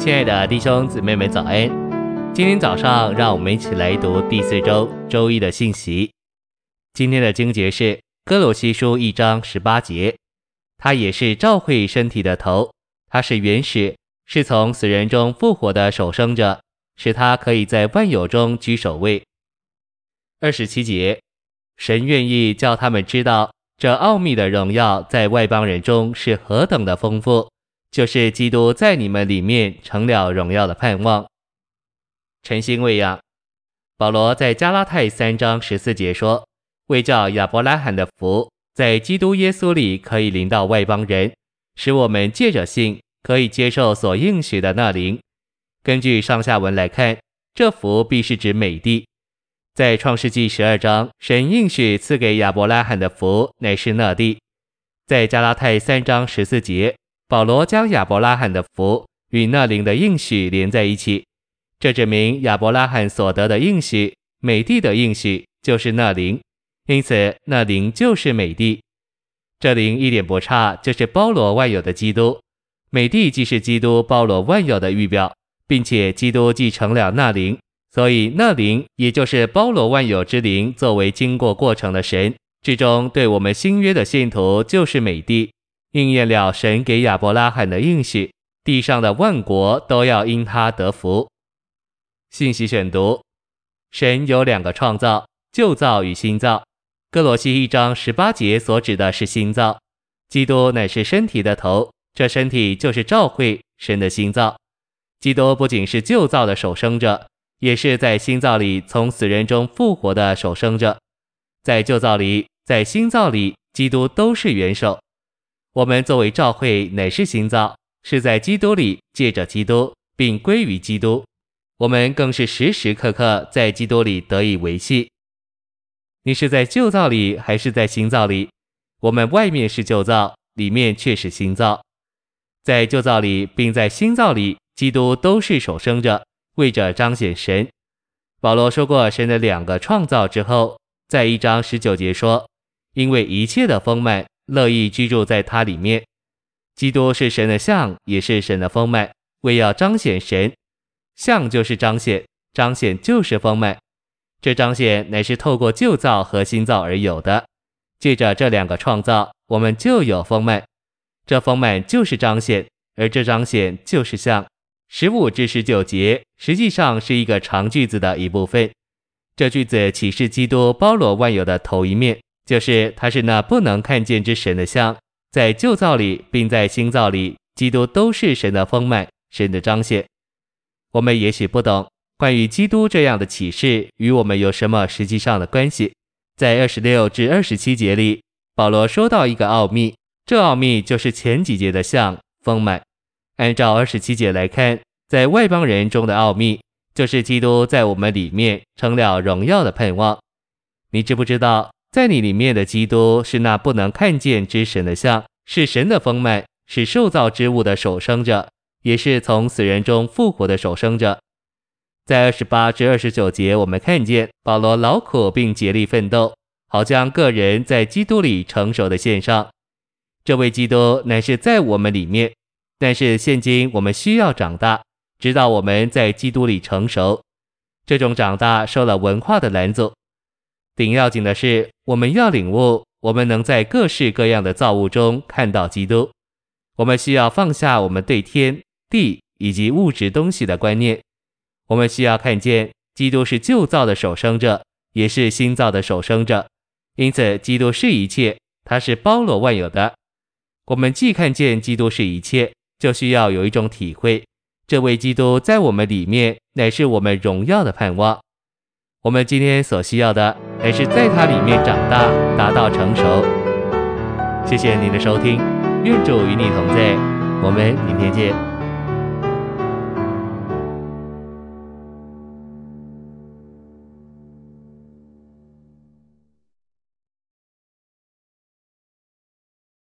亲爱的弟兄姊妹们，早安！今天早上，让我们一起来读第四周周一的信息。今天的经节是哥罗西书一章十八节，他也是照会身体的头，他是元始，是从死人中复活的首生者，使他可以在万有中居首位。二十七节，神愿意叫他们知道这奥秘的荣耀在外邦人中是何等的丰富。就是基督在你们里面成了荣耀的盼望。晨星喂养，保罗在加拉太三章十四节说：“为叫亚伯拉罕的福在基督耶稣里可以临到外邦人，使我们借着信可以接受所应许的那灵。”根据上下文来看，这福必是指美地。在创世纪十二章，神应许赐给亚伯拉罕的福乃是那地。在加拉太三章十四节。保罗将亚伯拉罕的福与那灵的应许连在一起，这证明亚伯拉罕所得的应许，美帝的应许就是那灵，因此那灵就是美帝。这灵一点不差，就是包罗万有的基督。美帝既是基督包罗万有的预表，并且基督继承了那灵，所以那灵也就是包罗万有之灵，作为经过过程的神，至终对我们新约的信徒就是美帝。应验了神给亚伯拉罕的应许，地上的万国都要因他得福。信息选读：神有两个创造，旧造与新造。歌罗西一章十八节所指的是新造，基督乃是身体的头，这身体就是教会，神的新造。基督不仅是旧造的首生者，也是在新造里从死人中复活的首生者。在旧造里，在新造里，基督都是元首。我们作为召会，乃是新造，是在基督里借着基督，并归于基督。我们更是时时刻刻在基督里得以维系。你是在旧造里，还是在新造里？我们外面是旧造，里面却是新造。在旧造里，并在新造里，基督都是手生者，为着彰显神。保罗说过神的两个创造之后，在一章十九节说：“因为一切的丰满。”乐意居住在它里面，基督是神的像，也是神的丰满，为要彰显神。像就是彰显，彰显就是丰满。这彰显乃是透过旧造和新造而有的。借着这两个创造，我们就有丰满。这丰满就是彰显，而这彰显就是像。十五至十九节实际上是一个长句子的一部分。这句子启示基督包罗万有的头一面。就是他是那不能看见之神的像，在旧造里，并在新造里，基督都是神的丰满，神的彰显。我们也许不懂关于基督这样的启示与我们有什么实际上的关系。在二十六至二十七节里，保罗说到一个奥秘，这奥秘就是前几节的像丰满。按照二十七节来看，在外邦人中的奥秘，就是基督在我们里面成了荣耀的盼望。你知不知道？在你里面的基督是那不能看见之神的像，是神的丰满，是受造之物的首生者，也是从死人中复活的首生者。在二十八至二十九节，我们看见保罗劳苦并竭力奋斗，好将个人在基督里成熟的献上。这位基督乃是在我们里面，但是现今我们需要长大，直到我们在基督里成熟。这种长大受了文化的拦阻。顶要紧的是，我们要领悟，我们能在各式各样的造物中看到基督。我们需要放下我们对天地以及物质东西的观念。我们需要看见，基督是旧造的首生者，也是新造的首生者。因此，基督是一切，他是包罗万有的。我们既看见基督是一切，就需要有一种体会：这位基督在我们里面，乃是我们荣耀的盼望。我们今天所需要的，还是在它里面长大，达到成熟。谢谢您的收听，愿主与你同在，我们明天见。